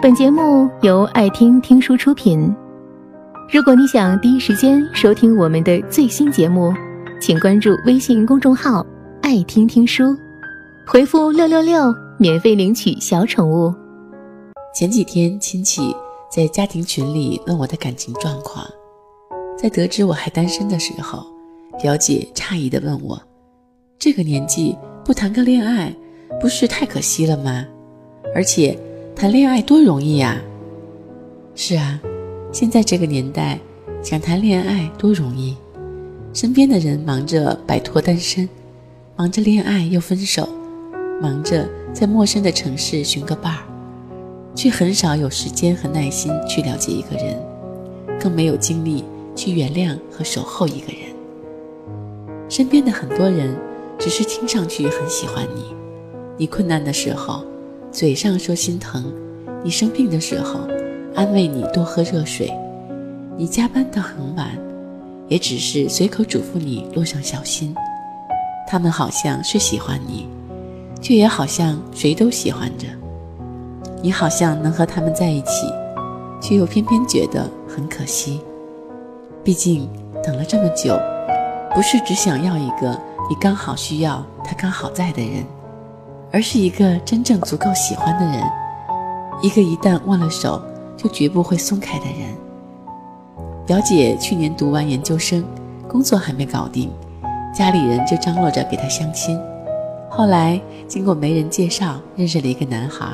本节目由爱听听书出品。如果你想第一时间收听我们的最新节目，请关注微信公众号“爱听听书”，回复“六六六”免费领取小宠物。前几天亲戚在家庭群里问我的感情状况，在得知我还单身的时候，表姐诧异的问我：“这个年纪不谈个恋爱，不是太可惜了吗？而且谈恋爱多容易呀！”是啊，现在这个年代，想谈恋爱多容易。身边的人忙着摆脱单身，忙着恋爱又分手，忙着在陌生的城市寻个伴儿。却很少有时间和耐心去了解一个人，更没有精力去原谅和守候一个人。身边的很多人，只是听上去很喜欢你，你困难的时候，嘴上说心疼；你生病的时候，安慰你多喝热水；你加班到很晚，也只是随口嘱咐你路上小心。他们好像是喜欢你，却也好像谁都喜欢着。你好像能和他们在一起，却又偏偏觉得很可惜。毕竟等了这么久，不是只想要一个你刚好需要他刚好在的人，而是一个真正足够喜欢的人，一个一旦握了手就绝不会松开的人。表姐去年读完研究生，工作还没搞定，家里人就张罗着给她相亲。后来经过媒人介绍，认识了一个男孩。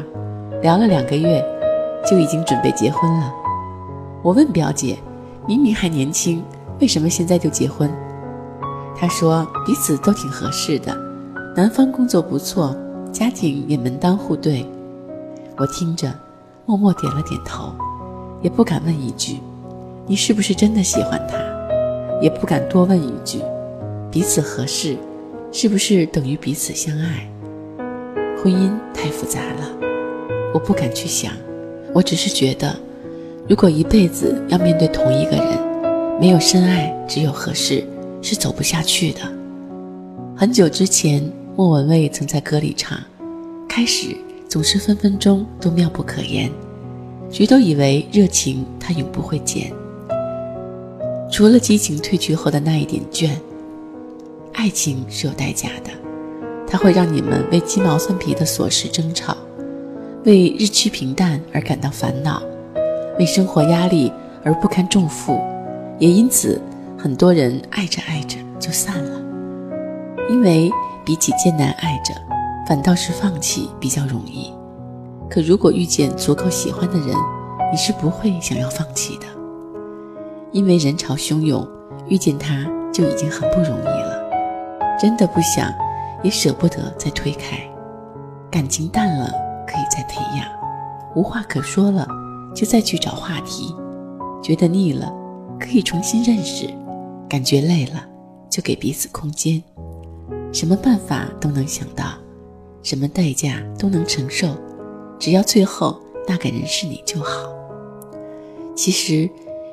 聊了两个月，就已经准备结婚了。我问表姐：“明明还年轻，为什么现在就结婚？”她说：“彼此都挺合适的，男方工作不错，家庭也门当户对。”我听着，默默点了点头，也不敢问一句：“你是不是真的喜欢他？”也不敢多问一句：“彼此合适，是不是等于彼此相爱？”婚姻太复杂了。我不敢去想，我只是觉得，如果一辈子要面对同一个人，没有深爱，只有合适，是走不下去的。很久之前，莫文蔚曾在歌里唱：“开始总是分分钟都妙不可言，谁都以为热情它永不会减，除了激情褪去后的那一点倦。爱情是有代价的，它会让你们为鸡毛蒜皮的琐事争吵。”为日趋平淡而感到烦恼，为生活压力而不堪重负，也因此很多人爱着爱着就散了。因为比起艰难爱着，反倒是放弃比较容易。可如果遇见足够喜欢的人，你是不会想要放弃的。因为人潮汹涌，遇见他就已经很不容易了，真的不想，也舍不得再推开。感情淡了。可以再培养，无话可说了，就再去找话题；觉得腻了，可以重新认识；感觉累了，就给彼此空间。什么办法都能想到，什么代价都能承受，只要最后那个人是你就好。其实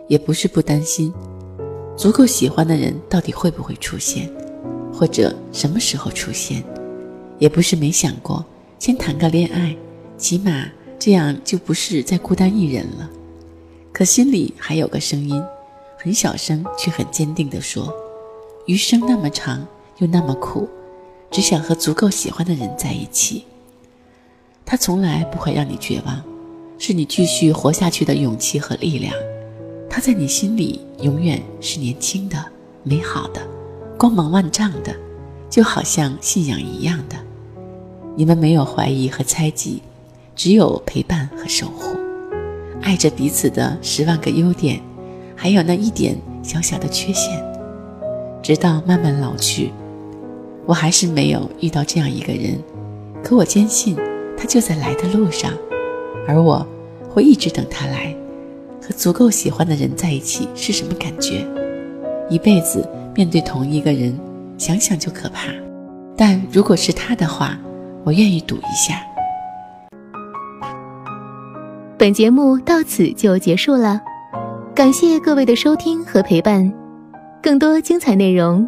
也不是不担心，足够喜欢的人到底会不会出现，或者什么时候出现，也不是没想过。先谈个恋爱，起码这样就不是再孤单一人了。可心里还有个声音，很小声却很坚定地说：“余生那么长，又那么苦，只想和足够喜欢的人在一起。”他从来不会让你绝望，是你继续活下去的勇气和力量。他在你心里永远是年轻的、美好的、光芒万丈的，就好像信仰一样的。你们没有怀疑和猜忌，只有陪伴和守护，爱着彼此的十万个优点，还有那一点小小的缺陷，直到慢慢老去。我还是没有遇到这样一个人，可我坚信他就在来的路上，而我会一直等他来。和足够喜欢的人在一起是什么感觉？一辈子面对同一个人，想想就可怕。但如果是他的话，我愿意赌一下。本节目到此就结束了，感谢各位的收听和陪伴。更多精彩内容，